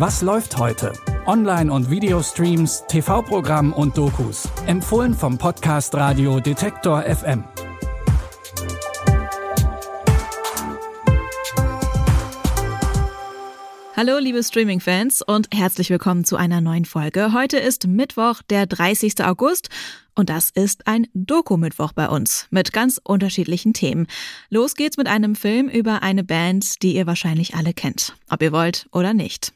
Was läuft heute? Online- und Videostreams, TV-Programm und Dokus. Empfohlen vom Podcast Radio Detektor FM. Hallo liebe Streaming-Fans und herzlich willkommen zu einer neuen Folge. Heute ist Mittwoch, der 30. August und das ist ein Doku-Mittwoch bei uns mit ganz unterschiedlichen Themen. Los geht's mit einem Film über eine Band, die ihr wahrscheinlich alle kennt, ob ihr wollt oder nicht.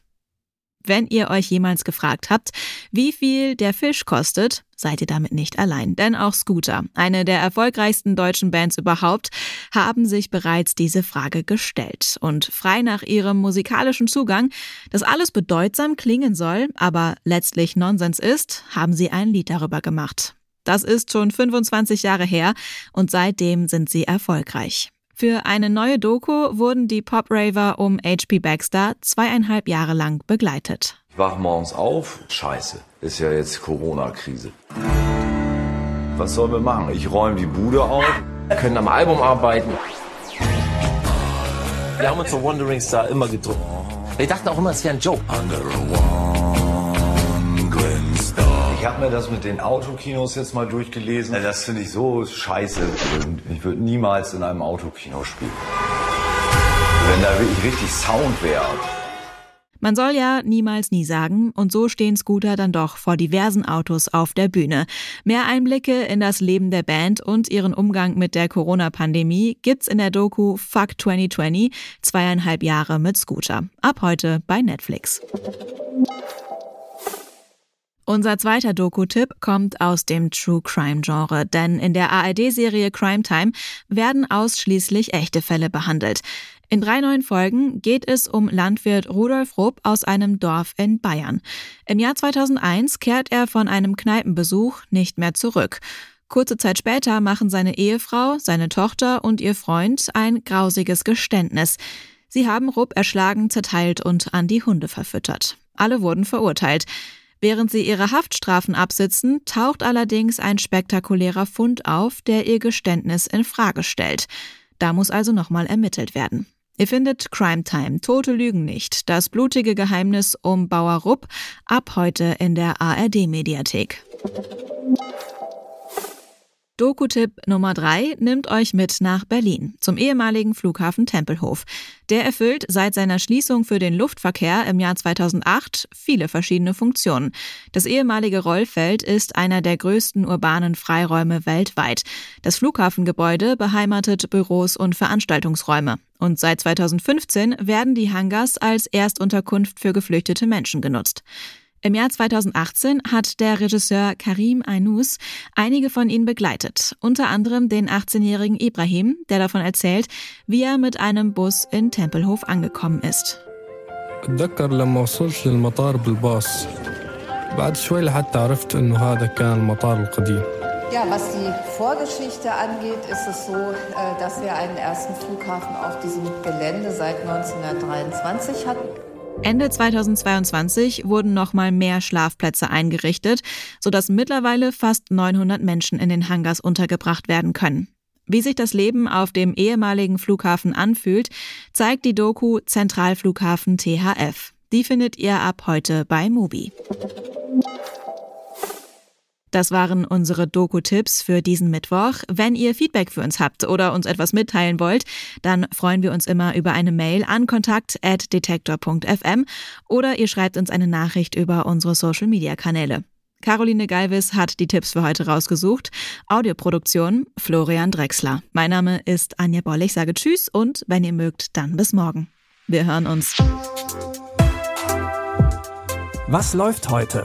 Wenn ihr euch jemals gefragt habt, wie viel der Fisch kostet, seid ihr damit nicht allein. Denn auch Scooter, eine der erfolgreichsten deutschen Bands überhaupt, haben sich bereits diese Frage gestellt. Und frei nach ihrem musikalischen Zugang, das alles bedeutsam klingen soll, aber letztlich Nonsens ist, haben sie ein Lied darüber gemacht. Das ist schon 25 Jahre her und seitdem sind sie erfolgreich. Für eine neue Doku wurden die Pop-Raver um H.P. Baxter zweieinhalb Jahre lang begleitet. Ich wach morgens auf, scheiße, ist ja jetzt Corona-Krise. Was sollen wir machen? Ich räume die Bude auf. Wir können am Album arbeiten. Wir haben uns so Wandering Star immer gedrückt. Wir dachten auch immer, es wäre ein Joke. Ich habe mir das mit den Autokinos jetzt mal durchgelesen. Das finde ich so scheiße. Ich würde niemals in einem Autokino spielen. Wenn da wirklich richtig Sound wäre. Man soll ja niemals nie sagen, und so stehen Scooter dann doch vor diversen Autos auf der Bühne. Mehr Einblicke in das Leben der Band und ihren Umgang mit der Corona-Pandemie gibt's in der Doku Fuck 2020, zweieinhalb Jahre mit Scooter. Ab heute bei Netflix. Unser zweiter Doku-Tipp kommt aus dem True Crime-Genre, denn in der ARD-Serie Crime Time werden ausschließlich echte Fälle behandelt. In drei neuen Folgen geht es um Landwirt Rudolf Rupp aus einem Dorf in Bayern. Im Jahr 2001 kehrt er von einem Kneipenbesuch nicht mehr zurück. Kurze Zeit später machen seine Ehefrau, seine Tochter und ihr Freund ein grausiges Geständnis. Sie haben Rupp erschlagen, zerteilt und an die Hunde verfüttert. Alle wurden verurteilt. Während sie ihre Haftstrafen absitzen, taucht allerdings ein spektakulärer Fund auf, der ihr Geständnis in Frage stellt. Da muss also nochmal ermittelt werden. Ihr findet Crime Time, Tote Lügen nicht, das blutige Geheimnis um Bauer Rupp ab heute in der ARD Mediathek. Doku-Tipp Nummer drei nimmt euch mit nach Berlin, zum ehemaligen Flughafen Tempelhof. Der erfüllt seit seiner Schließung für den Luftverkehr im Jahr 2008 viele verschiedene Funktionen. Das ehemalige Rollfeld ist einer der größten urbanen Freiräume weltweit. Das Flughafengebäude beheimatet Büros und Veranstaltungsräume. Und seit 2015 werden die Hangars als Erstunterkunft für geflüchtete Menschen genutzt. Im Jahr 2018 hat der Regisseur Karim Ainous einige von ihnen begleitet, unter anderem den 18-jährigen Ibrahim, der davon erzählt, wie er mit einem Bus in Tempelhof angekommen ist. أتذكر لما وصلت للمطار بالباص بعد شوي لحتى عرفت إنه هذا كان المطار القديم Ja, was die Vorgeschichte angeht, ist es so, äh, dass wir einen ersten Flughafen auf diesem Gelände seit 1923 hatten. Ende 2022 wurden nochmal mehr Schlafplätze eingerichtet, sodass mittlerweile fast 900 Menschen in den Hangars untergebracht werden können. Wie sich das Leben auf dem ehemaligen Flughafen anfühlt, zeigt die Doku Zentralflughafen THF. Die findet ihr ab heute bei Mubi. Das waren unsere Doku-Tipps für diesen Mittwoch. Wenn ihr Feedback für uns habt oder uns etwas mitteilen wollt, dann freuen wir uns immer über eine Mail an kontakt.detektor.fm oder ihr schreibt uns eine Nachricht über unsere Social-Media-Kanäle. Caroline Galvis hat die Tipps für heute rausgesucht. Audioproduktion Florian Drexler. Mein Name ist Anja Boll. Ich sage Tschüss und wenn ihr mögt, dann bis morgen. Wir hören uns. Was läuft heute?